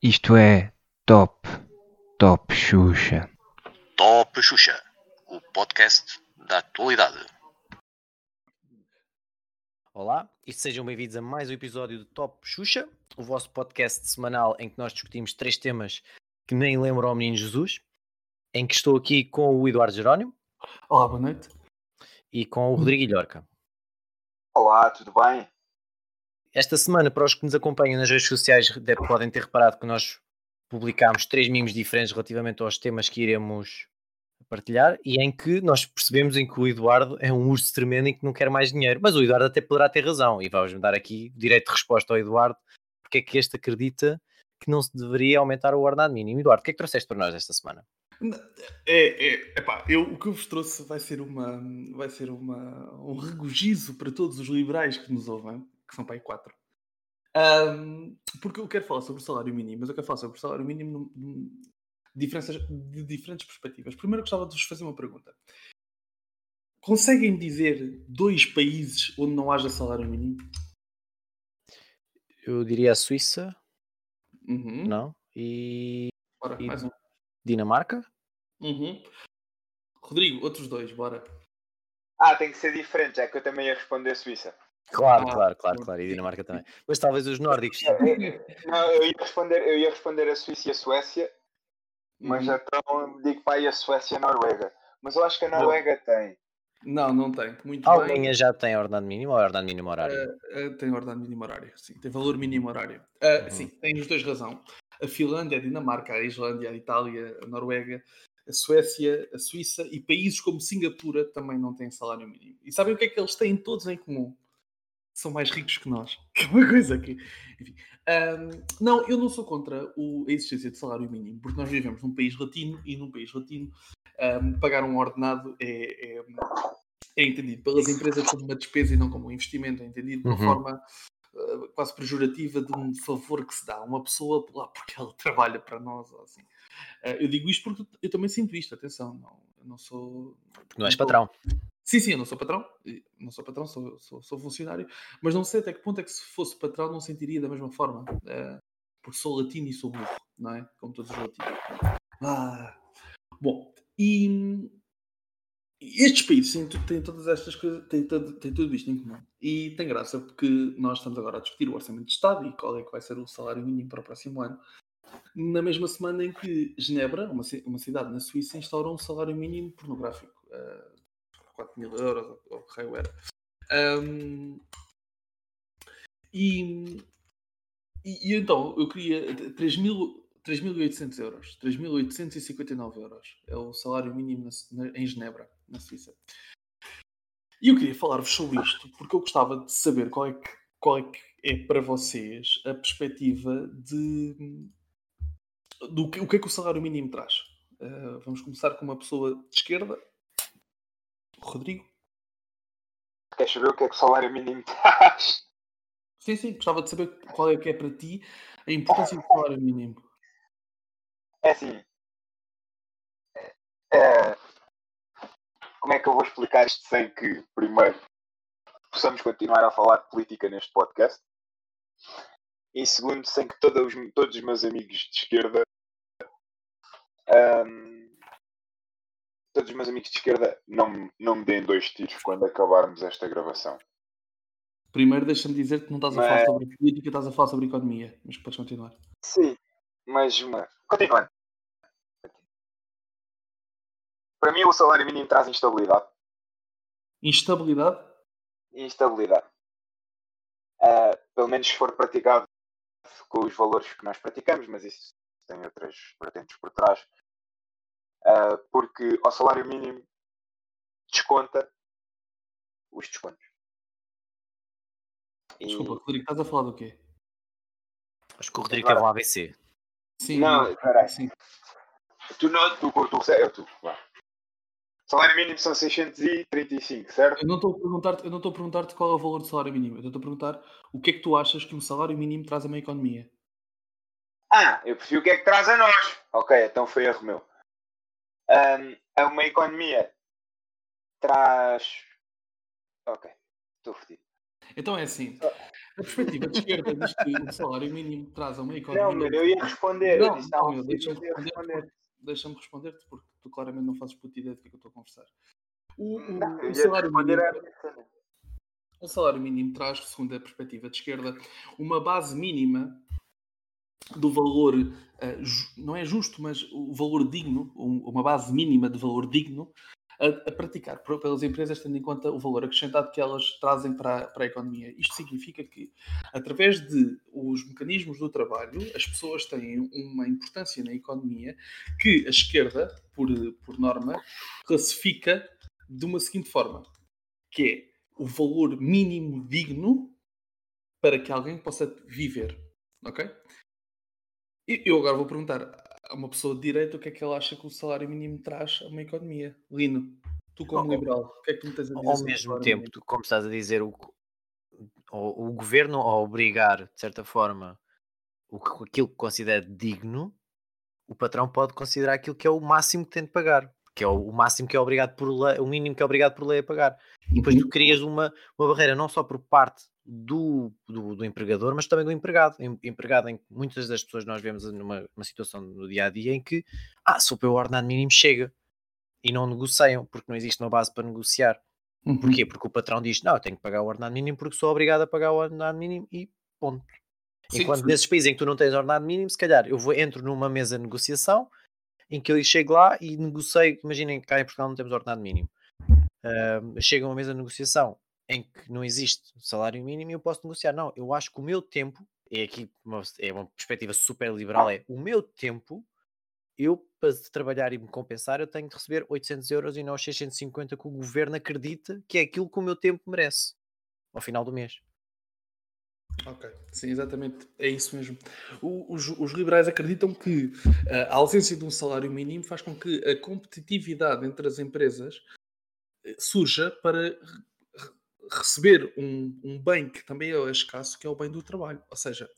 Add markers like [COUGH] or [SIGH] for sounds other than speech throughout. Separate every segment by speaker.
Speaker 1: Isto é Top, Top Xuxa.
Speaker 2: Top Xuxa, o podcast da atualidade.
Speaker 3: Olá e sejam bem-vindos a mais um episódio do Top Xuxa, o vosso podcast semanal em que nós discutimos três temas que nem lembram ao Menino Jesus, em que estou aqui com o Eduardo Jerónimo
Speaker 4: Olá, boa noite.
Speaker 3: e com o Rodrigo Ilhorca.
Speaker 5: Olá, tudo bem?
Speaker 3: Esta semana, para os que nos acompanham nas redes sociais, podem ter reparado que nós publicámos três mimos diferentes relativamente aos temas que iremos partilhar e em que nós percebemos em que o Eduardo é um urso tremendo e que não quer mais dinheiro. Mas o Eduardo até poderá ter razão e vamos dar aqui direito de resposta ao Eduardo porque é que este acredita que não se deveria aumentar o ordenado mínimo. Eduardo, o que é que trouxeste para nós esta semana?
Speaker 4: É, é, epá, eu, o que eu vos trouxe vai ser, uma, vai ser uma, um regozijo para todos os liberais que nos ouvem, que são para aí quatro. Ahm, porque eu quero falar sobre o salário mínimo, mas eu quero falar sobre o salário mínimo diferenças, de diferentes perspectivas. Primeiro, eu gostava de vos fazer uma pergunta. Conseguem dizer dois países onde não haja salário mínimo?
Speaker 3: Eu diria a Suíça,
Speaker 4: Uhum.
Speaker 3: não? E
Speaker 4: Bora,
Speaker 3: e-
Speaker 4: mais um.
Speaker 3: Dinamarca?
Speaker 4: Uhum. Rodrigo, outros dois, bora.
Speaker 5: Ah, tem que ser diferente, é que eu também ia responder Suíça.
Speaker 3: Claro,
Speaker 4: Ah,
Speaker 3: claro, claro, claro. E Dinamarca também. Mas talvez os nórdicos.
Speaker 5: Não, eu ia responder, eu ia responder a Suíça e a Suécia, mas
Speaker 4: Uhum.
Speaker 5: então digo para aí a Suécia e a Noruega. Mas eu acho que a Noruega tem.
Speaker 4: Não, não tem. Muito
Speaker 3: A
Speaker 4: bem.
Speaker 3: Alemanha já tem ordenado mínimo ou é ordenado mínimo horário?
Speaker 4: Uh, tem ordenado mínimo horário, sim, tem valor mínimo horário. Uh,
Speaker 3: Uhum.
Speaker 4: Sim, tem os dois razão. A Finlândia, a Dinamarca, a Islândia, a Itália, a Noruega, a Suécia, a Suíça e países como Singapura também não têm salário mínimo. E sabem o que é que eles têm todos em comum? São mais ricos que nós. [LAUGHS] Que é uma coisa que. Enfim. Um, não, eu não sou contra o- a existência de salário mínimo, porque nós vivemos num país latino e num país latino um, pagar um ordenado é, é, é entendido pelas empresas como uma despesa e não como um investimento, é entendido de uma
Speaker 3: Uhum.
Speaker 4: forma quase pejorativa de um favor que se dá a uma pessoa lá porque ela [LAUGHS] trabalha para nós. Assim. Uh, eu digo isto porque eu também sinto isto, atenção, não, eu não sou.
Speaker 3: não és patrão.
Speaker 4: Sim, sim, eu não sou patrão, não sou patrão, sou, sou, sou funcionário, mas não sei até que ponto é que se fosse patrão não sentiria da mesma forma, eh, porque sou latino e sou burro, não é? Como todos os latinos. Ah, bom, e estes países têm, todas estas coisas, têm tudo isto em comum. E tem graça porque nós estamos agora a discutir o orçamento de Estado e qual é que vai ser o salário mínimo para o próximo ano. Na mesma semana em que Genebra, uma, uma cidade na Suíça, instaurou um salário mínimo pornográfico. eh, 4 mil euros, ou que raio era. Ahm, e, e, e então, eu queria 3.000 3.800 euros. 3.859 euros. É o salário mínimo na- na- em Genebra, na Suíça. E eu queria falar-vos sobre isto, porque eu gostava de saber qual é que, qual é, que é para vocês a perspectiva de do que, o que é que o salário mínimo traz. Ah, vamos começar com uma pessoa de esquerda. Rodrigo.
Speaker 5: Queres saber o que é que o salário mínimo [LAUGHS] traz?
Speaker 4: Sim, sim, gostava de saber qual é que é para ti a importância do salário mínimo.
Speaker 5: É assim. é- é, como é que eu vou explicar isto sem que, primeiro, possamos continuar a falar de política neste podcast? E segundo, sem que todos, os- todos os meus amigos de esquerda. ahm, todos os meus amigos de esquerda não, me- não me deem dois tiros quando acabarmos esta gravação.
Speaker 4: Primeiro, deixa-me dizer que não estás a falar
Speaker 5: Mas-
Speaker 4: sobre política, estás a falar sobre economia. Mas podes continuar.
Speaker 5: Sim, mas uma. Continuando. Para mim, o salário mínimo traz instabilidade.
Speaker 4: Instabilidade?
Speaker 5: instabilidade. Ah, pelo menos se for praticado com os valores que nós praticamos, mas isso tem outras vertentes por trás. Ah, porque ao salário mínimo desconta os descontos. E-
Speaker 4: Desculpa, Rodrigo, estás a falar do quê?
Speaker 3: Acho que o Rodrigo teve um AVC.
Speaker 4: Sim,
Speaker 5: Não, peraí.
Speaker 4: sim.
Speaker 5: Tu não, tu, tu, tu, eu, tu, vá. Salário mínimo são 635, certo?
Speaker 4: Eu não estou a perguntar-te, eu não estou a perguntar-te qual é o valor do salário mínimo. Eu estou a perguntar o que é que tu achas que um salário mínimo traz a uma economia.
Speaker 5: Ah, eu prefiro o que é que traz a nós. Ok, então foi erro meu. A uma economia traz. Ok. Estou fodido.
Speaker 4: Então é assim. A perspectiva de esquerda diz que o salário mínimo traz a uma economia.
Speaker 5: Não, mano, eu ia responder.
Speaker 4: Não,
Speaker 5: eu disse, não,
Speaker 4: não,
Speaker 5: eu ia
Speaker 4: responder.
Speaker 5: responder.
Speaker 4: Deixa-me responder-te, porque tu claramente não fazes puta ideia do que é que eu estou a conversar. O, o-
Speaker 5: Não,
Speaker 4: o salário mínimo, o salário mínimo traz, segundo a perspectiva de esquerda, uma base mínima do valor, ju- não é justo, mas o valor digno, um- uma base mínima de valor digno a, a praticar pelas empresas, tendo em conta o valor acrescentado que elas trazem para, para a economia. Isto significa que, através de os mecanismos do trabalho, as pessoas têm uma importância na economia que a esquerda, por, por norma, classifica de uma seguinte forma, que é o valor mínimo digno para que alguém possa viver. Ok? Eu agora vou perguntar uma pessoa de direito o que é que ela acha que o salário mínimo traz a uma economia. Lino, tu como
Speaker 3: Oh,
Speaker 4: liberal, o que é que tu me tens a dizer
Speaker 3: Ao mesmo tempo,
Speaker 4: mínimo?
Speaker 3: tu, como estás a dizer, o, o, o governo a obrigar, de certa forma, o, aquilo que considera digno, o patrão pode considerar aquilo que é o máximo que tem de pagar, que é o, o máximo que é obrigado por lei, o mínimo que é obrigado por lei a pagar. E depois tu crias uma, uma barreira não só por parte do, do, do empregador, mas também do empregado. Em- Empregado em que muitas das pessoas nós vemos numa, numa situação no dia a dia em que, ah, se o meu ordenado mínimo chega e não negociam, porque não existe uma base para negociar.
Speaker 4: Uhum.
Speaker 3: Porquê? Porque o patrão diz, não, eu tenho que pagar o ordenado mínimo porque sou obrigado a pagar o ordenado mínimo e ponto.
Speaker 4: Sim,
Speaker 3: Enquanto
Speaker 4: sim.
Speaker 3: nesses países em que tu não tens ordenado mínimo, se calhar eu vou, entro numa mesa de negociação em que eu chego lá e negocio, imaginem que cá em Portugal não temos ordenado mínimo. Ahm, chego a uma mesa de negociação em que não existe salário mínimo e eu posso negociar. Não, eu acho que o meu tempo, é aqui uma, é uma perspectiva super liberal, é o meu tempo, eu para trabalhar e me compensar, eu tenho de receber 800 euros e não os 650 que o governo acredita que é aquilo que o meu tempo merece ao final do mês.
Speaker 4: Ok, sim, exatamente, é isso mesmo. O- os, os liberais acreditam que eh, a ausência de um salário mínimo faz com que a competitividade entre as empresas eh, surja para receber um, um bem que também é escasso, que é o bem do trabalho. Ou seja,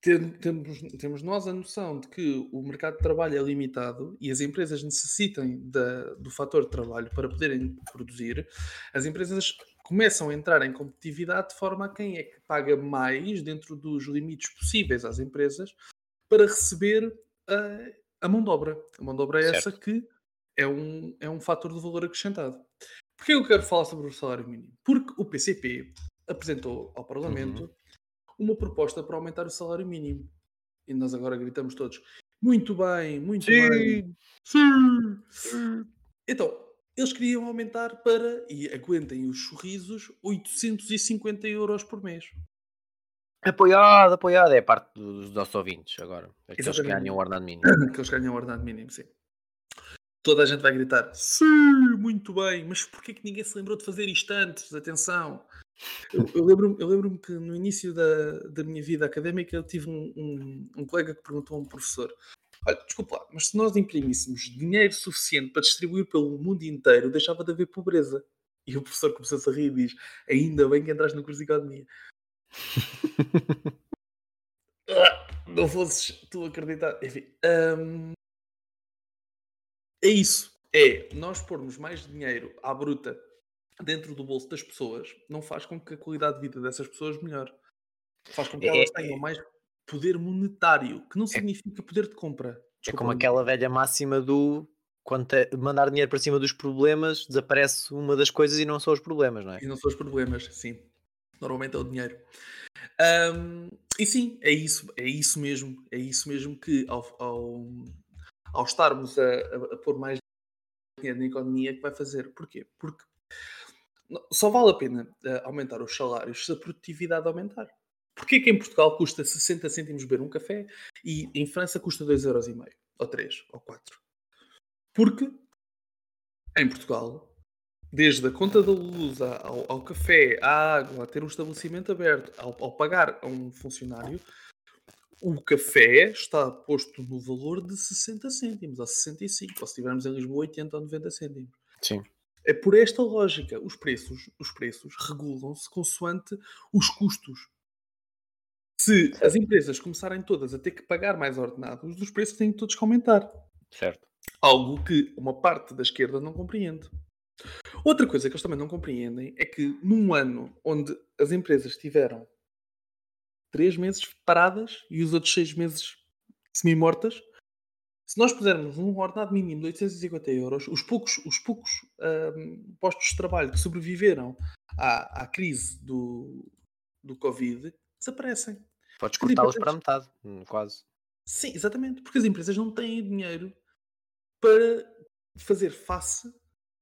Speaker 4: tem- temos, temos nós a noção de que o mercado de trabalho é limitado e as empresas necessitam da- do fator de trabalho para poderem produzir, as empresas começam a entrar em competitividade de forma a quem é que paga mais dentro dos limites possíveis às empresas para receber a, a mão de obra. A mão de obra é essa que é um, é um fator de valor acrescentado. Porquê eu quero falar sobre o salário mínimo? Porque o PCP apresentou ao Parlamento uma proposta para aumentar o salário mínimo. E nós agora gritamos todos: muito bem, muito bem. Sim! Então, eles queriam aumentar para, e aguentem os sorrisos, 850 euros por mês.
Speaker 3: Apoiado, apoiado. É parte dos nossos ouvintes agora. Aqueles que
Speaker 4: Exatamente.
Speaker 3: ganham o ordenado mínimo. [CLEARS THROAT]
Speaker 4: que eles ganham o ordenado mínimo, sim. Toda a gente vai gritar, sim, muito bem, mas porquê que ninguém se lembrou de fazer isto antes? Atenção. Eu, eu lembro-me eu lembro-me que no início da, da minha vida académica eu tive um, um, um colega que perguntou a um professor olha, desculpa lá, mas se nós imprimíssemos dinheiro suficiente para distribuir pelo mundo inteiro, deixava de haver pobreza. E o professor começou-se a rir e diz, ainda bem que entraste no curso de economia. [LAUGHS] Ah, não fosses tu acreditar. Enfim, hum, é isso. É nós pormos mais dinheiro à bruta dentro do bolso das pessoas não faz com que a qualidade de vida dessas pessoas melhore. Faz com que
Speaker 3: É-
Speaker 4: elas tenham mais poder monetário, que não significa poder de compra.
Speaker 3: É
Speaker 4: Desculpa,
Speaker 3: como
Speaker 4: Luís.
Speaker 3: aquela velha máxima do quando mandar dinheiro para cima dos problemas, desaparece uma das coisas e não são os problemas, não é?
Speaker 4: E não são os problemas, sim. Normalmente é o dinheiro. Ahm, e sim, é isso, é isso mesmo. É isso mesmo que ao, ao, ao estarmos a, a- pôr mais dinheiro na economia que vai fazer. Porquê? Porque só vale a pena eh, aumentar os salários se a produtividade aumentar. Porquê que em Portugal custa 60 cêntimos beber um café e em França custa 2,5€? Ou 3, ou 4? Porque em Portugal desde a conta da luz ao, ao café, à água, a ter um estabelecimento aberto, ao, ao pagar a um funcionário, o café está posto no valor de 60 cêntimos, ou 65, ou se estivermos em Lisboa, 80 ou 90 cêntimos.
Speaker 3: Sim.
Speaker 4: É por esta lógica, os preços, os preços regulam-se consoante os custos. Se as empresas começarem todas a ter que pagar mais ordenados, os preços têm todos que aumentar.
Speaker 3: Certo.
Speaker 4: Algo que uma parte da esquerda não compreende. Outra coisa que eles também não compreendem é que num ano onde as empresas tiveram três meses paradas e os outros seis meses semi-mortas, se nós pusermos um ordenado mínimo de 850 euros, os poucos, os poucos ahm, postos de trabalho que sobreviveram à, à crise do, do Covid desaparecem.
Speaker 3: Podes cortá-los para metade, hum, quase.
Speaker 4: Sim, exatamente, porque as empresas não têm dinheiro para fazer face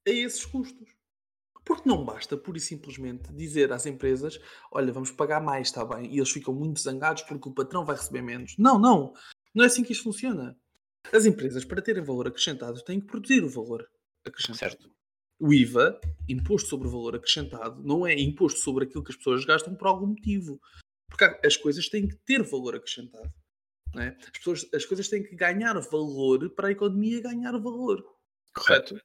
Speaker 4: a esses custos. Porque não basta, pura e simplesmente, dizer às empresas: olha, vamos pagar mais, está bem, e eles ficam muito zangados porque o patrão vai receber menos. Não, não. Não é assim que isto funciona. As empresas, para terem valor acrescentado, têm que produzir o valor acrescentado.
Speaker 3: Certo.
Speaker 4: O IVA, imposto sobre o valor acrescentado, não é imposto sobre aquilo que as pessoas gastam por algum motivo. Porque as coisas têm que ter valor acrescentado. é? As, pessoas, as coisas têm que ganhar valor para a economia ganhar valor. Correto?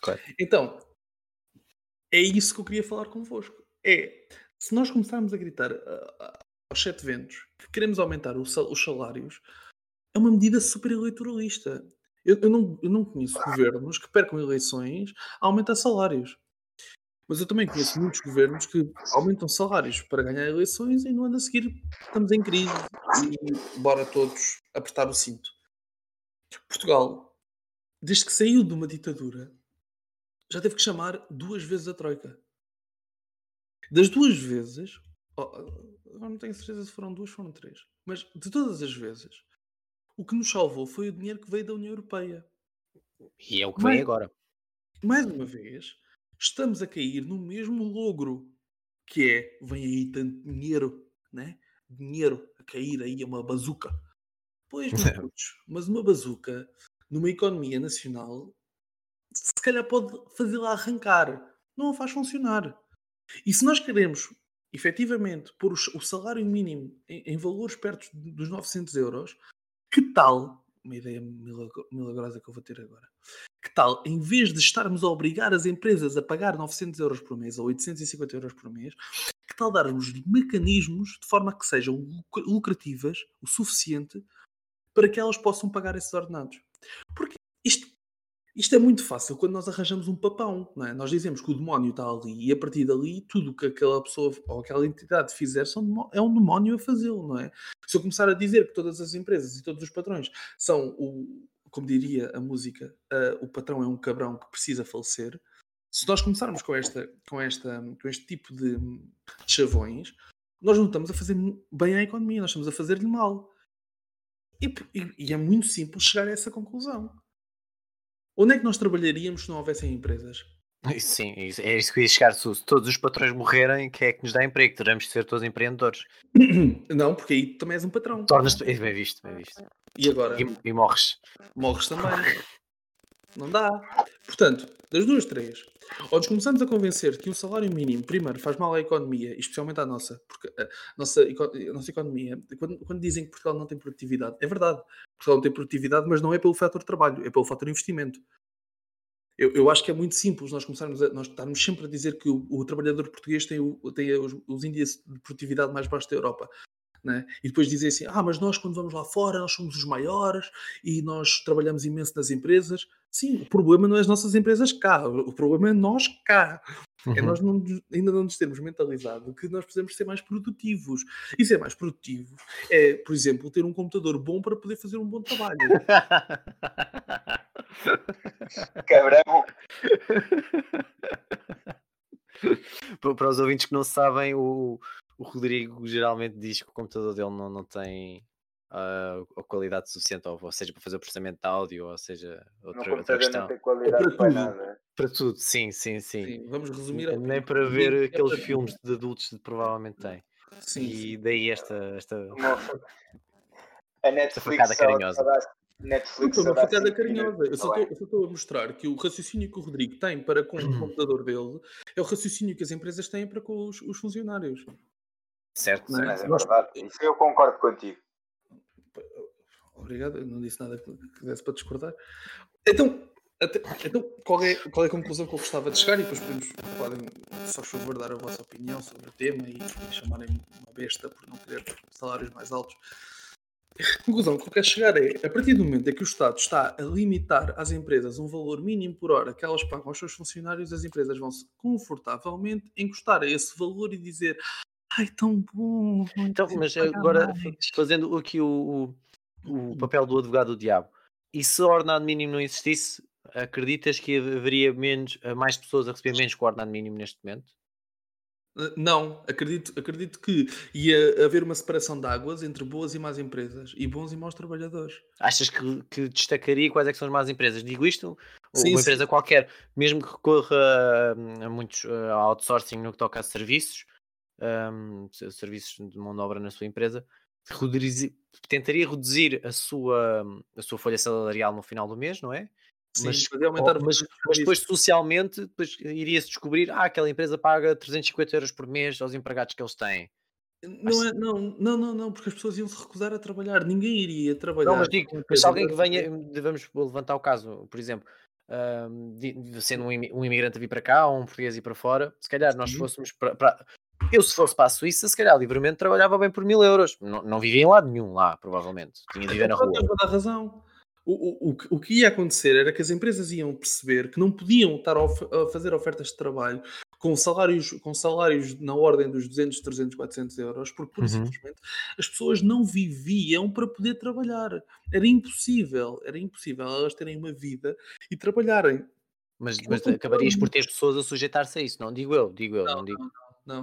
Speaker 3: Correto.
Speaker 4: Então, é isso que eu queria falar convosco. É, se nós começarmos a gritar ah, aos sete ventos que queremos aumentar o sal- os salários, é uma medida super eleitoralista. Eu, eu não, eu não conheço governos que percam eleições a aumentar salários. Mas eu também conheço muitos governos que aumentam salários para ganhar eleições e no ano a seguir estamos em crise e bora todos apertar o cinto. Portugal, desde que saiu de uma ditadura, já teve que chamar duas vezes a Troika. Das duas vezes, oh, agora não tenho certeza se foram duas, foram três, mas de todas as vezes, o que nos salvou foi o dinheiro que veio da União Europeia.
Speaker 3: E é o que
Speaker 4: Mas-
Speaker 3: vem agora.
Speaker 4: Mais uma vez, estamos a cair no mesmo logro, que é, vem aí tanto dinheiro, né? Dinheiro a cair aí, é uma bazuca. Pois, [LAUGHS] putos, mas uma bazuca, numa economia nacional, se calhar pode fazê-la arrancar. Não a faz funcionar. E se nós queremos, efetivamente, pôr o salário mínimo em, em valores perto dos 900 euros, que tal, uma ideia milagrosa que eu vou ter agora, que tal, em vez de estarmos a obrigar as empresas a pagar 900 euros por mês ou 850 euros por mês, que tal darmos mecanismos de forma que sejam luc- lucrativas o suficiente para que elas possam pagar esses ordenados? Porque isto, é muito fácil quando nós arranjamos um papão, não é? Nós dizemos que o demónio está ali e a partir dali tudo que aquela pessoa ou aquela entidade fizer são é um demónio a fazê-lo, não é? Se eu começar a dizer que todas as empresas e todos os patrões são o, como diria a música, ah, o patrão é um cabrão que precisa falecer. Se nós começarmos com, esta, com, esta, com este tipo de, de chavões, nós não estamos a fazer bem à economia, nós estamos a fazer-lhe mal. E, e- e é muito simples chegar a essa conclusão. Onde é que nós trabalharíamos se não houvessem empresas?
Speaker 3: Sim, é isso- que eu ia chegar. Se se todos os patrões morrerem, quem é que nos dá emprego? Teremos de ser todos empreendedores. [CLEARS THROAT]
Speaker 4: Não, porque aí também és um patrão.
Speaker 3: Tornas-te. é Bem visto, bem visto.
Speaker 4: E agora?
Speaker 3: E, e morres.
Speaker 4: morres também. Não dá. Portanto, das duas, três. Ou nos começamos a convencer que o salário mínimo, primeiro, faz mal à economia, especialmente à nossa, porque a nossa, eco- a nossa economia, quando, quando dizem que Portugal não tem produtividade, é verdade. Portugal não tem produtividade, mas não é pelo fator trabalho, é pelo fator investimento. Eu, eu acho que é muito simples nós começarmos a nós estarmos sempre a dizer que o, o trabalhador português tem, o- tem os, os índices de produtividade mais baixos da Europa. Né? E depois dizer assim: ah, mas nós quando vamos lá fora, nós somos os maiores e nós trabalhamos imenso nas empresas. Sim, o problema não é as nossas empresas cá, o problema é nós cá. É
Speaker 3: Uhum.
Speaker 4: nós não ainda não nos termos mentalizado que nós precisamos ser mais produtivos. E ser mais produtivo é, por exemplo, ter um computador bom para poder fazer um bom trabalho. [LAUGHS]
Speaker 5: Cabrão.
Speaker 3: Pa- Para os ouvintes que não sabem, o, o Rodrigo geralmente diz que o computador dele não, não tem ah, a qualidade suficiente, ou, ou seja, para fazer o processamento de áudio, ou seja, outra, outra
Speaker 5: computador
Speaker 3: questão.
Speaker 5: não tem qualidade
Speaker 4: para
Speaker 5: para
Speaker 4: tudo.
Speaker 5: nada.
Speaker 3: Para tudo, sim, sim, sim.
Speaker 4: Sim, vamos resumir. a-
Speaker 3: Nem para
Speaker 4: Sim,
Speaker 3: ver
Speaker 4: é
Speaker 3: aqueles
Speaker 4: para tudo.
Speaker 3: filmes de adultos que provavelmente tem.
Speaker 4: Sim,
Speaker 3: E daí esta. esta...
Speaker 5: A Netflix
Speaker 3: facada
Speaker 5: só-
Speaker 3: carinhosa.
Speaker 5: dá- Netflix
Speaker 4: uma facada carinhosa. Eu só eu só estou a mostrar que o raciocínio que o Rodrigo tem para com o [CLEARS THROAT] computador dele é o raciocínio que as empresas têm para com os, os funcionários.
Speaker 3: Certo,
Speaker 4: Não é?
Speaker 5: Mas é
Speaker 4: Nós-
Speaker 5: verdade. Isso eu concordo contigo.
Speaker 4: Obrigado, eu não disse nada que desse para discordar. Então, até- então qual, é, qual é a conclusão que eu gostava de chegar? E depois podemos, podem, só favor, dar a vossa opinião sobre o tema e, e chamarem uma besta por não querer salários mais altos. A conclusão que eu quero chegar é, a partir do momento em que o Estado está a limitar às empresas um valor mínimo por hora que elas pagam aos seus funcionários, as empresas vão-se confortavelmente encostar a esse valor e dizer ai, tão bom.
Speaker 3: Então, mas agora,
Speaker 4: mais."
Speaker 3: fazendo aqui o, o, o papel do advogado do diabo, e se o ordenado mínimo não existisse, acreditas que haveria menos, mais pessoas a receber menos que o ordenado mínimo neste momento?
Speaker 4: Uh, Não, acredito, acredito que ia haver uma separação de águas entre boas e más empresas e bons e maus trabalhadores.
Speaker 3: Achas que, que destacaria quais é que são as más empresas? Digo isto,
Speaker 4: Sim,
Speaker 3: uma
Speaker 4: sim.
Speaker 3: empresa qualquer, mesmo que recorra hum, a, muitos uh, outsourcing no que toca a serviços, se- serviços de mão de obra na sua empresa, reduzir- tentaria reduzir a sua, a sua folha salarial no final do mês, não é?
Speaker 4: Sim,
Speaker 3: Mas-
Speaker 4: aumentar
Speaker 3: Oh, mas, mas depois socialmente depois iria-se descobrir ah, aquela empresa paga 350 euros por mês aos empregados que eles têm.
Speaker 4: Não, é, não, não, não, não, porque as pessoas iam se recusar a trabalhar. Ninguém iria trabalhar.
Speaker 3: Não, mas digo, se alguém que venha, vamos levantar o caso, por exemplo, ahm, de- de sendo um, imi- um imigrante a vir para cá ou um português a ir para fora, se calhar nós
Speaker 4: Sim.
Speaker 3: fôssemos para, para- Eu, se fosse para a Suíça, se calhar livremente trabalhava bem por mil euros. Não, não vivia em lado nenhum lá, provavelmente. Tinha de viver na
Speaker 4: Então,
Speaker 3: rua.
Speaker 4: toda a razão. O, o, o, que- ia acontecer era que as empresas iam perceber que não podiam estar a, of- a fazer ofertas de trabalho com salários, com salários na ordem dos 200, 300, 400 euros, porque e
Speaker 3: Uhum.
Speaker 4: simplesmente as pessoas não viviam para poder trabalhar. Era impossível, era impossível elas terem uma vida e trabalharem.
Speaker 3: Mas, mas acabarias por ter pessoas a sujeitar-se a isso, não digo eu, digo eu, não, digo.
Speaker 4: Não,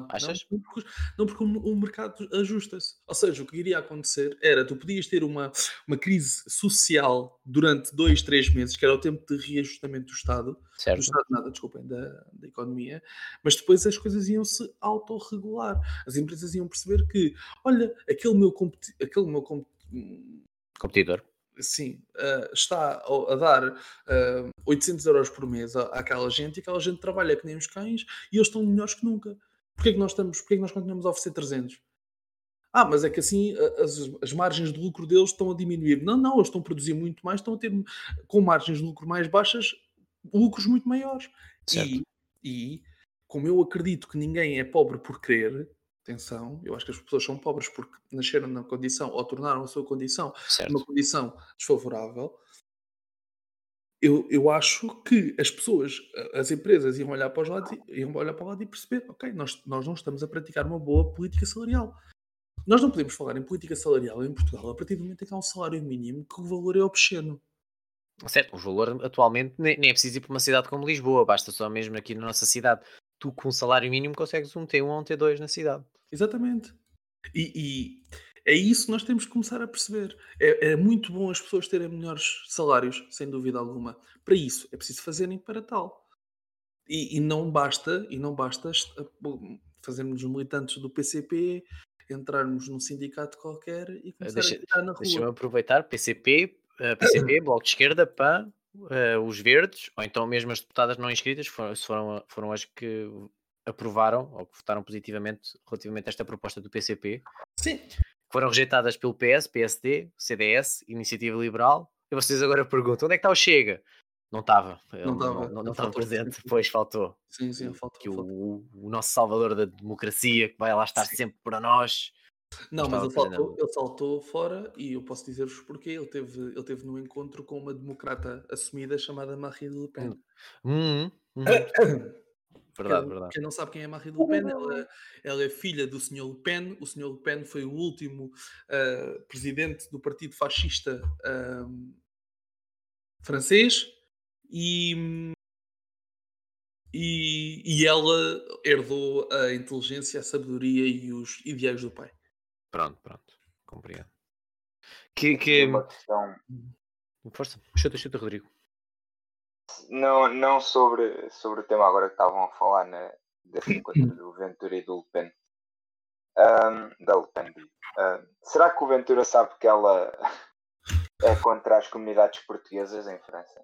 Speaker 3: Achas?
Speaker 4: Não, porque, não, porque o, mercado ajusta-se. Ou seja, o que iria acontecer era tu podias ter uma, uma crise social durante dois, três meses, que era o tempo de reajustamento do Estado, do
Speaker 3: Certo?
Speaker 4: Estado nada, desculpem, da, da economia, mas depois as coisas iam se autorregular. As empresas iam perceber que, olha, aquele meu competi- aquele meu com-
Speaker 3: Competidor.
Speaker 4: sim, ah, está a, dar ah, 800 euros por mês à- àquela gente e aquela gente trabalha que nem os cães e eles estão melhores que nunca. Porquê é que nós, estamos, porquê é que nós continuamos a oferecer 300? Ah, mas é que assim as, as margens de lucro deles estão a diminuir. Não, não, eles estão a produzir muito mais, estão a ter com margens de lucro mais baixas, lucros muito maiores.
Speaker 3: Certo.
Speaker 4: E, e como eu acredito que ninguém é pobre por querer, atenção, eu acho que as pessoas são pobres porque nasceram na condição ou tornaram a sua condição
Speaker 3: Certo.
Speaker 4: uma condição desfavorável, eu, eu acho que as pessoas, as empresas iam olhar para os lados, iam olhar para o lado e perceber, ok, nós, nós não estamos a praticar uma boa política salarial. Nós não podemos falar em política salarial em Portugal a partir do momento em que há um salário mínimo que o valor é obsceno.
Speaker 3: Certo, o valor atualmente nem, nem é preciso ir para uma cidade como Lisboa, basta só mesmo aqui na nossa cidade. Tu com um salário mínimo consegues um T1 ou um T2 na cidade.
Speaker 4: Exatamente. E, e é isso que nós temos que começar a perceber. É, é muito bom as pessoas terem melhores salários, sem dúvida alguma. Para isso, é preciso fazerem para tal. E, e não basta, e não basta fazermos os militantes do PCP, entrarmos num sindicato qualquer e começar
Speaker 3: deixa-
Speaker 4: a gritar na
Speaker 3: Deixa-me
Speaker 4: rua.
Speaker 3: aproveitar, PCP, eh, PCP, [COUGHS] Bloco de Esquerda, PAN, eh, os Verdes, ou então mesmo as deputadas não inscritas, foram, foram, foram as que aprovaram ou que votaram positivamente relativamente a esta proposta do PCP,
Speaker 4: Sim,
Speaker 3: foram rejeitadas pelo PS, PSD, CDS, Iniciativa Liberal, e vocês agora perguntam, onde é que está o Chega? Não estava,
Speaker 4: Não estava,
Speaker 3: não,
Speaker 4: faltou.
Speaker 3: presente, depois faltou.
Speaker 4: sim, sim, falta,
Speaker 3: que
Speaker 4: falta.
Speaker 3: o, o nosso salvador da democracia, que vai lá estar
Speaker 4: Sim.
Speaker 3: sempre para nós.
Speaker 4: Não, mas ele saltou, ele saltou fora e eu posso dizer-vos porquê. Ele teve, ele teve num encontro com uma democrata assumida chamada Marine Le Pen.
Speaker 3: Hum, hum, [COUGHS] verdade,
Speaker 4: quem,
Speaker 3: verdade.
Speaker 4: quem não sabe quem é Marine Le Pen, ela, ela é filha do Sr. Le Pen. O Sr. Le Pen foi o último ah, presidente do partido fascista ahm, francês e, e, e ela herdou a inteligência, a sabedoria e os ideais do pai.
Speaker 3: Pronto, pronto, compreendo. Que, que...
Speaker 5: Uma questão,
Speaker 3: Força, chuta, chuta, Rodrigo.
Speaker 5: Não, não sobre, sobre o tema agora que estavam a falar na, desse encontro do Ventura e do Le Pen. Ahm, da Le Pen. Ahm, será que o Ventura sabe que ela [LAUGHS] é contra as comunidades portuguesas em França?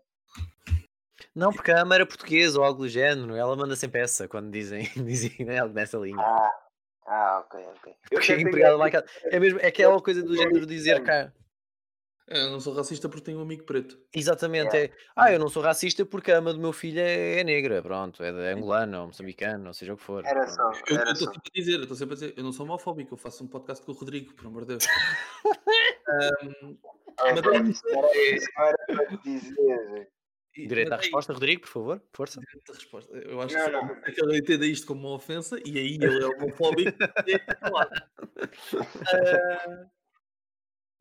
Speaker 3: Não, porque a ama era portuguesa ou algo do género, ela manda sempre essa quando dizem, [LAUGHS] dizem algo nessa linha.
Speaker 5: Ah, ah ok, ok. Eu
Speaker 3: é
Speaker 5: sempre
Speaker 3: empregada lá. É mesmo, é aquela coisa do género de dizer cá.
Speaker 4: É, Eu não sou racista porque tenho um amigo preto.
Speaker 3: Exatamente, é. Ah, eu não sou racista porque a ama do meu filho é, é negra, pronto, é de angolano ou moçambicano, ou seja o que for.
Speaker 5: Era só,
Speaker 4: Eu
Speaker 5: era
Speaker 4: estou
Speaker 5: só.
Speaker 4: sempre a dizer, eu estou sempre a dizer, eu não sou homofóbico, eu faço um podcast com o Rodrigo, por amor de Deus. [LAUGHS] Ahm,
Speaker 5: Ah,
Speaker 4: Mas
Speaker 5: era- não era para dizer.
Speaker 3: Direito à resposta, Rodrigo, por favor, força.
Speaker 4: Direito à resposta. Eu acho
Speaker 5: Não,
Speaker 4: que,
Speaker 5: não.
Speaker 4: é que ele entenda isto como uma ofensa e aí ele é homofóbico. [LAUGHS] e calado. [LAUGHS]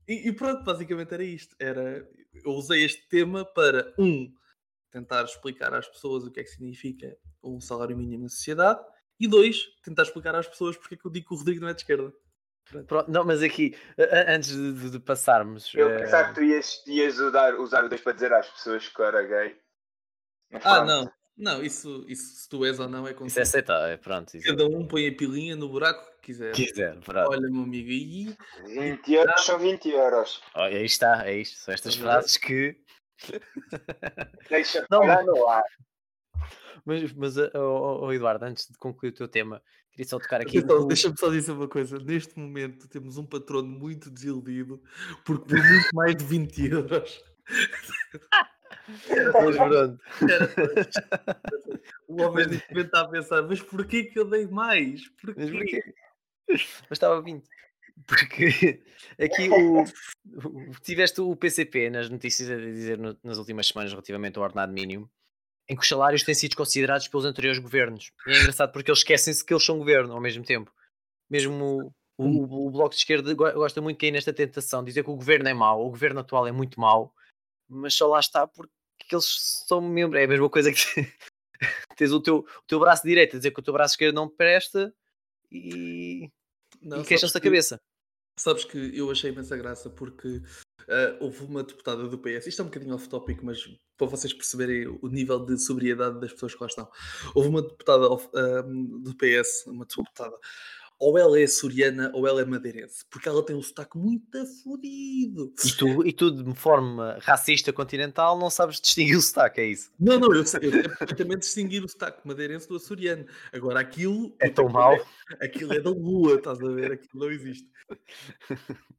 Speaker 4: E, e pronto, basicamente era isto. Era, eu usei este tema para, um, tentar explicar às pessoas o que é que significa um salário mínimo na sociedade e, dois, tentar explicar às pessoas porque é que eu digo que o Rodrigo não é de esquerda.
Speaker 3: Pronto, não, mas aqui, antes de, de- de passarmos.
Speaker 5: Eu
Speaker 3: eh,
Speaker 5: pensava que tu ias, ias usar, usar o 2 para dizer às pessoas que eu era gay. Mas
Speaker 4: Ah,
Speaker 5: pronto.
Speaker 4: não. Não, isso, isso se tu és ou não é com
Speaker 3: Isso é aceitável, pronto. Isso
Speaker 4: Cada um põe a pilinha no buraco que quiser.
Speaker 3: quiser, pronto.
Speaker 4: Olha, meu amigo, e
Speaker 5: 20 euros são 20 euros.
Speaker 3: Olha, aí está, é isto. São estas frases que. [LAUGHS] [LAUGHS]
Speaker 5: Deixa
Speaker 3: Não,
Speaker 5: parar no ar.
Speaker 3: Mas, mas ó, ó, Eduardo, antes de concluir o teu tema, queria só tocar aqui.
Speaker 4: Atenção,
Speaker 3: no-
Speaker 4: Deixa-me só dizer uma coisa. Neste momento temos um patrono muito desiludido porque por muito mais de 20 euros. [LAUGHS]
Speaker 3: Pronto. [LAUGHS]
Speaker 4: O homem neste momento está a pensar, mas porquê que eu dei mais?
Speaker 3: Mas
Speaker 4: Porquê?
Speaker 3: porquê? Mas estava 20. Porque [LAUGHS] aqui o, o- tiveste o PCP nas notícias a dizer no- nas últimas semanas relativamente ao ordenado mínimo, em que os salários têm sido considerados pelos anteriores governos. E é engraçado porque eles esquecem-se que eles são governo ao mesmo tempo. Mesmo o, o- o Bloco de Esquerda go- gosta muito de cair nesta tentação, de dizer que o governo é mau, o governo atual é muito mau, mas só lá está porque eles são membros. É a mesma coisa que [LAUGHS] tens o teu, o teu braço direito a dizer que o teu braço esquerdo não presta e,
Speaker 4: Não,
Speaker 3: e
Speaker 4: sabes
Speaker 3: queixam-se da
Speaker 4: que-
Speaker 3: cabeça.
Speaker 4: Sabes que eu achei imensa graça porque ah, houve uma deputada do PS, isto é um bocadinho off-topic, mas para vocês perceberem o nível de sobriedade das pessoas que lá estão. Houve uma deputada ah, do PS, uma deputada, ou ela é açoriana ou ela é madeirense, porque ela tem um sotaque muito fodido.
Speaker 3: E tu, e tu, de forma racista continental, não sabes distinguir o sotaque, é isso?
Speaker 4: Não, não, eu sei, eu sei perfeitamente distinguir o sotaque madeirense do açoriano. Agora aquilo.
Speaker 3: É tão mau.
Speaker 4: Aquilo é da lua, estás a ver? Aquilo não existe.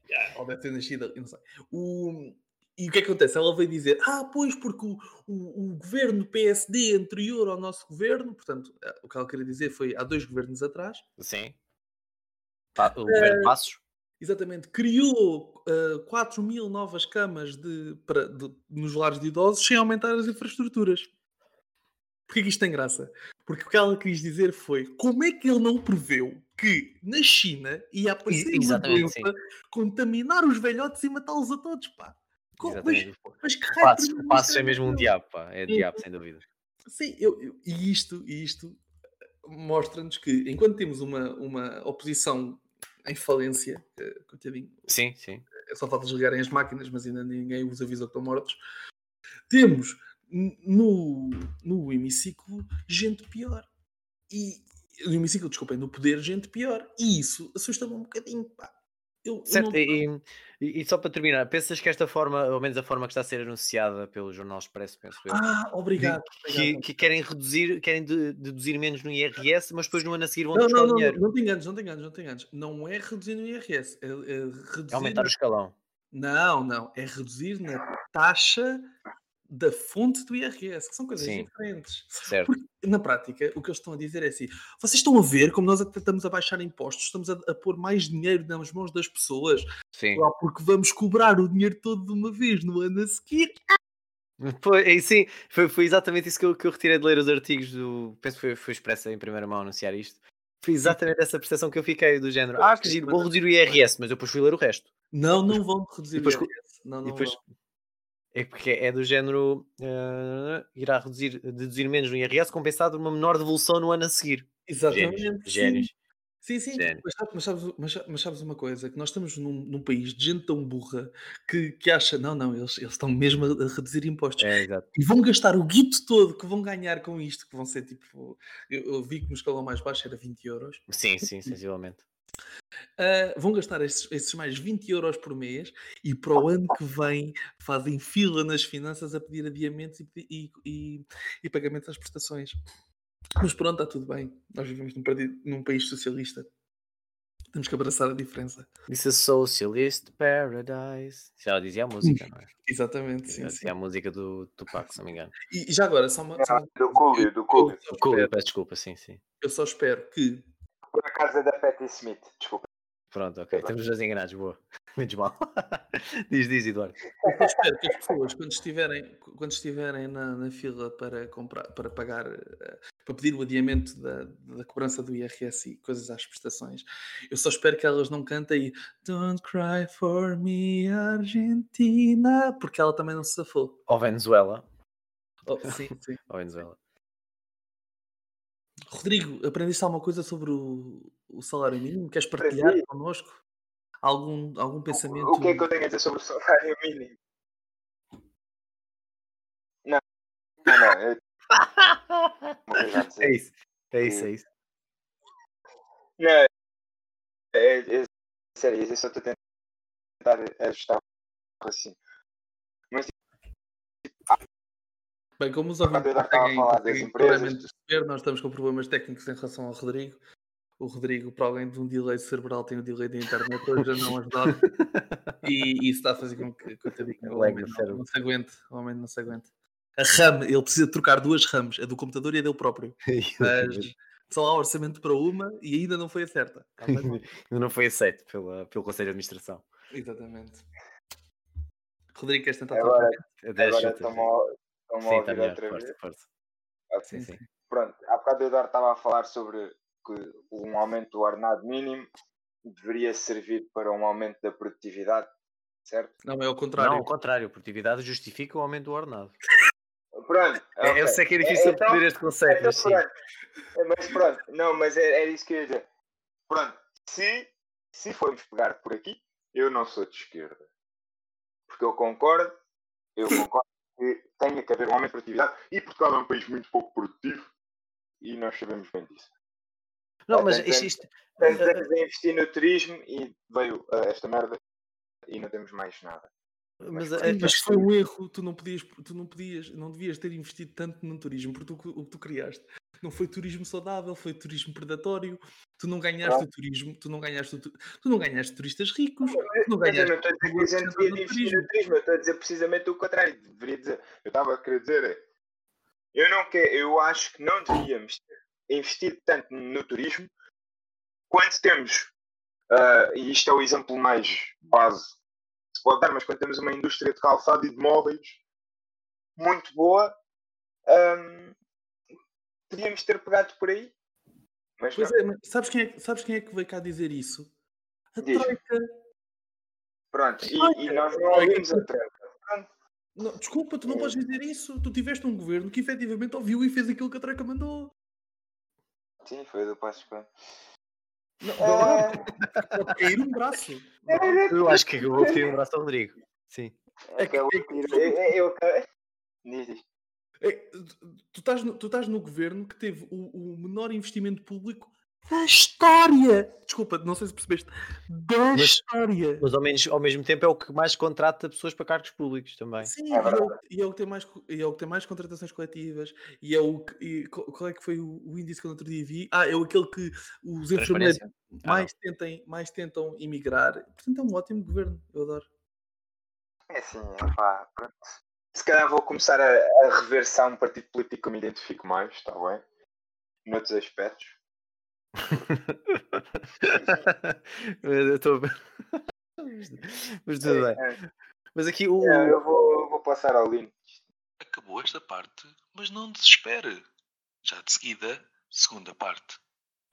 Speaker 4: Yeah, ou deve ter nascido, não sei. O- E o que é que acontece? Ela veio dizer: Ah, pois, porque o, o, o governo PSD anterior ao nosso governo, portanto, eh, o que ela queria dizer foi há dois governos atrás,
Speaker 3: Sim. O governo de Passos?
Speaker 4: exatamente, criou uh, 4 mil novas camas de, para, de- nos lares de idosos sem aumentar as infraestruturas. Porquê que isto tem graça? Porque o que ela quis dizer foi como é que ele não preveu que na China ia aparecer uma doença, contaminar os velhotes e matá-los a todos, pá. Mas, mas que
Speaker 3: Passos, o é
Speaker 4: é
Speaker 3: mesmo um diabo, pá. É diabo, sem dúvida.
Speaker 4: Sim, eu, eu- e isto, isto mostra-nos que enquanto temos uma, uma oposição em falência, coitadinho,
Speaker 3: Sim, sim.
Speaker 4: é só falta desligarem as máquinas, mas ainda ninguém os avisa que estão mortos. Temos no, no hemiciclo gente pior. E no hemiciclo, desculpem, no poder gente pior. E isso assusta-me um bocadinho. Pá. Eu, eu
Speaker 3: Certo,
Speaker 4: não-
Speaker 3: e, e- só para terminar, pensas que esta forma, ao menos a forma que está a ser anunciada pelo Jornal Expresso, penso eu,
Speaker 4: Ah, obrigado.
Speaker 3: que,
Speaker 4: obrigado.
Speaker 3: que querem reduzir, querem de- deduzir menos no IRS, mas depois no ano a seguir vão
Speaker 4: Não, não,
Speaker 3: o
Speaker 4: não,
Speaker 3: dinheiro.
Speaker 4: não te enganes, não te enganes, não te enganes. Não é reduzir no IRS, é, é reduzir.
Speaker 3: É aumentar o escalão.
Speaker 4: Não, não, é reduzir na taxa da fonte do IRS, que são coisas
Speaker 3: Sim.
Speaker 4: diferentes.
Speaker 3: Certo.
Speaker 4: Porque, na prática, o que eles estão a dizer é assim: vocês estão a ver como nós estamos a baixar impostos, estamos a, a pôr mais dinheiro nas mãos das pessoas,
Speaker 3: Sim.
Speaker 4: porque vamos cobrar o dinheiro todo de uma vez no ano a seguir. [LAUGHS]
Speaker 3: Foi, é, sim, foi, foi exatamente isso que eu, que eu retirei de ler os artigos do. Penso que foi, foi expressa em primeira mão anunciar isto. Foi exatamente essa percepção que eu fiquei do género. Ah, que giro, vou reduzir o IRS, mas eu depois fui ler o resto.
Speaker 4: Não, não vão reduzir
Speaker 3: depois
Speaker 4: o IRS. Não, não
Speaker 3: depois,
Speaker 4: vão.
Speaker 3: É porque é do género. ah, irá reduzir, deduzir menos no IRS, compensado por uma menor devolução no ano a seguir.
Speaker 4: Exatamente.
Speaker 3: Génios.
Speaker 4: sim. Sim, mas, sabe- mas sabes, mas, mas sabes uma coisa, que nós estamos num, num país de gente tão burra que, que acha, não, não, eles, eles estão mesmo a, a reduzir impostos.
Speaker 3: É, exato.
Speaker 4: E vão gastar o guito todo que vão ganhar com isto, que vão ser tipo, eu, eu vi que no escalão mais baixo era 20 euros,
Speaker 3: Sim, sim, sensivelmente.
Speaker 4: Ah, vão gastar esses, esses mais 20 euros por mês e para o ano que vem fazem fila nas finanças a pedir adiamentos e, e, e, e pagamentos às prestações. Mas pronto, está tudo bem. Nós vivemos num, num país socialista. Temos que abraçar a diferença.
Speaker 3: Disse Socialist Paradise. Já dizia a música, não é? [LAUGHS]
Speaker 4: Exatamente,
Speaker 3: Já
Speaker 4: sim, sim.
Speaker 3: dizia a música do Tupac, se não me engano.
Speaker 4: E, e já agora, só uma, só uma-
Speaker 5: Do Cúlio, do Cúlio.
Speaker 4: espero,
Speaker 3: peço desculpa, sim, sim.
Speaker 4: eu só espero que
Speaker 5: Por acaso é da Patti Smith, desculpa.
Speaker 3: Pronto, ok. Estamos dois enganados, boa. [LAUGHS] Menos mal. [LAUGHS] diz, diz, Eduardo.
Speaker 4: Eu espero que as pessoas, quando estiverem, quando estiverem na, na fila para comprar, para pagar, eh, para pedir o adiamento da, da cobrança do IRS e coisas às prestações, eu só espero que elas não cantem Don't cry for me, Argentina, porque ela também não se safou.
Speaker 3: Ou Venezuela.
Speaker 4: Oh, sim, sim.
Speaker 3: Ou Venezuela.
Speaker 4: Rodrigo, aprendeste alguma coisa sobre o, o salário mínimo? Queres partilhar
Speaker 5: Aprendi.
Speaker 4: connosco? Algum, algum pensamento?
Speaker 5: O que é que eu tenho a dizer sobre o salário [LAUGHS] mínimo? Não, não, não. Eu... [LAUGHS]
Speaker 3: É isso. É isso, é isso.
Speaker 5: Não, é, é, é sério, eu só estou a tentar ajustar o
Speaker 4: Bem, como os ouvintes conseguem,
Speaker 5: falar das
Speaker 4: conseguem perceber, nós estamos com problemas técnicos em relação ao Rodrigo. O Rodrigo, para além de um delay cerebral, tem um delay de internet, hoje a não ajudar. E, isso está a fazer com que, coitadinho, o homem
Speaker 3: do
Speaker 4: não, não se aguente. O homem não se aguente. A RAM, ele precisa trocar duas RAMs, a do computador e a dele próprio. [LAUGHS] Mas só há orçamento para uma e ainda não foi a certa. Há mais uma.
Speaker 3: Ainda não foi aceito pela, pelo Conselho de Administração.
Speaker 4: Exatamente. Rodrigo, queres tentar
Speaker 5: Agora, agora
Speaker 3: chutas,
Speaker 5: estão-me
Speaker 3: sim.
Speaker 5: a
Speaker 3: Sim,
Speaker 5: ouvir
Speaker 3: melhor.
Speaker 5: outra
Speaker 3: Força,
Speaker 5: vez.
Speaker 3: força.
Speaker 5: Ok.
Speaker 3: Sim, sim.
Speaker 5: Pronto, há bocado o Eduardo estava a falar sobre que um aumento do ordenado mínimo deveria servir para um aumento da produtividade, certo?
Speaker 4: Não, é ao contrário.
Speaker 3: Não, ao contrário, a produtividade justifica o aumento do ordenado.
Speaker 5: Pronto.
Speaker 3: É,
Speaker 5: ok.
Speaker 3: Eu sei que é difícil
Speaker 5: Então-
Speaker 3: perceber este conceito,
Speaker 5: Então,
Speaker 3: mas sim.
Speaker 5: pronto. Mas pronto, não, mas é- era isso que eu ia dizer. Pronto, se, se formos pegar por aqui, eu não sou de esquerda. Porque eu concordo, eu concordo que tenha que haver um aumento de produtividade e Portugal é um país muito pouco produtivo e nós sabemos bem disso.
Speaker 3: Não, mas
Speaker 5: Tantos anos a investir no turismo e veio ah, esta merda e não temos mais nada.
Speaker 3: mas a-
Speaker 4: Sim, mas foi um erro, tu não podias, tu não podias, não devias ter investido tanto no turismo, porque tu- o que tu criaste não foi turismo saudável, foi turismo predatório. Tu não ganhaste o turismo, tu não ganhaste, tu, tu não ganhaste turistas ricos, tu não
Speaker 5: Mas eu
Speaker 4: ganhaste
Speaker 5: não estou a dizer que a gente devia de investir no turismo, eu estou a dizer precisamente o contrário. Deveria dizer, eu estava a querer dizer, eu não quero, eu acho que não devíamos investir tanto no turismo quando temos, ah, e isto é o exemplo mais base que se pode dar, mas quando temos uma indústria de calçado e de móveis muito boa, ahm, podíamos ter pegado por aí. Mas
Speaker 4: Pois
Speaker 5: não.
Speaker 4: é, mas sabes quem é, que- sabes quem é que veio cá dizer isso? A
Speaker 5: Diz.
Speaker 4: Troika.
Speaker 5: Pronto, e, e nós não ouvimos a. Pronto.
Speaker 4: Não, desculpa, tu não
Speaker 5: É.
Speaker 4: podes dizer isso. Tu tiveste um governo que efetivamente ouviu e fez aquilo que a Troika mandou.
Speaker 5: Sim, foi do Passo Espanha.
Speaker 4: Não,
Speaker 5: É.
Speaker 4: Pode cair um braço.
Speaker 3: eu acho que eu vou pedir um abraço ao Rodrigo. Sim.
Speaker 4: É que-
Speaker 5: Acabou
Speaker 4: é
Speaker 5: de tirar- eu- eu- eu- Diz, diz.
Speaker 4: É, tu, estás no, tu estás no governo que teve o, o menor investimento público da história. Desculpa, não sei se percebeste. Da
Speaker 3: Mas-
Speaker 4: história.
Speaker 3: Mas ao, menos, ao mesmo tempo é o que mais contrata pessoas para cargos públicos também.
Speaker 4: Sim,
Speaker 5: É
Speaker 4: e, é e é o que tem mais, e é o que tem mais contratações coletivas. E é o que. e qual é que foi o, o índice que eu no outro dia vi? Ah, é aquele que os enfermeiros.
Speaker 3: Ah,
Speaker 4: mais, tentem, mais tentam emigrar. Portanto, é um ótimo governo. Eu adoro.
Speaker 5: É assim, pá, pronto. Se calhar vou começar a, a rever se há um partido político que eu me identifico mais, está bem? Noutros aspectos. [LAUGHS]
Speaker 3: eu estou. Mas tudo bem.
Speaker 5: É,
Speaker 3: Mas aqui o.
Speaker 5: é, eu vou, vou passar ao Lino.
Speaker 6: Acabou esta parte, mas não desespere. Já de seguida, segunda parte.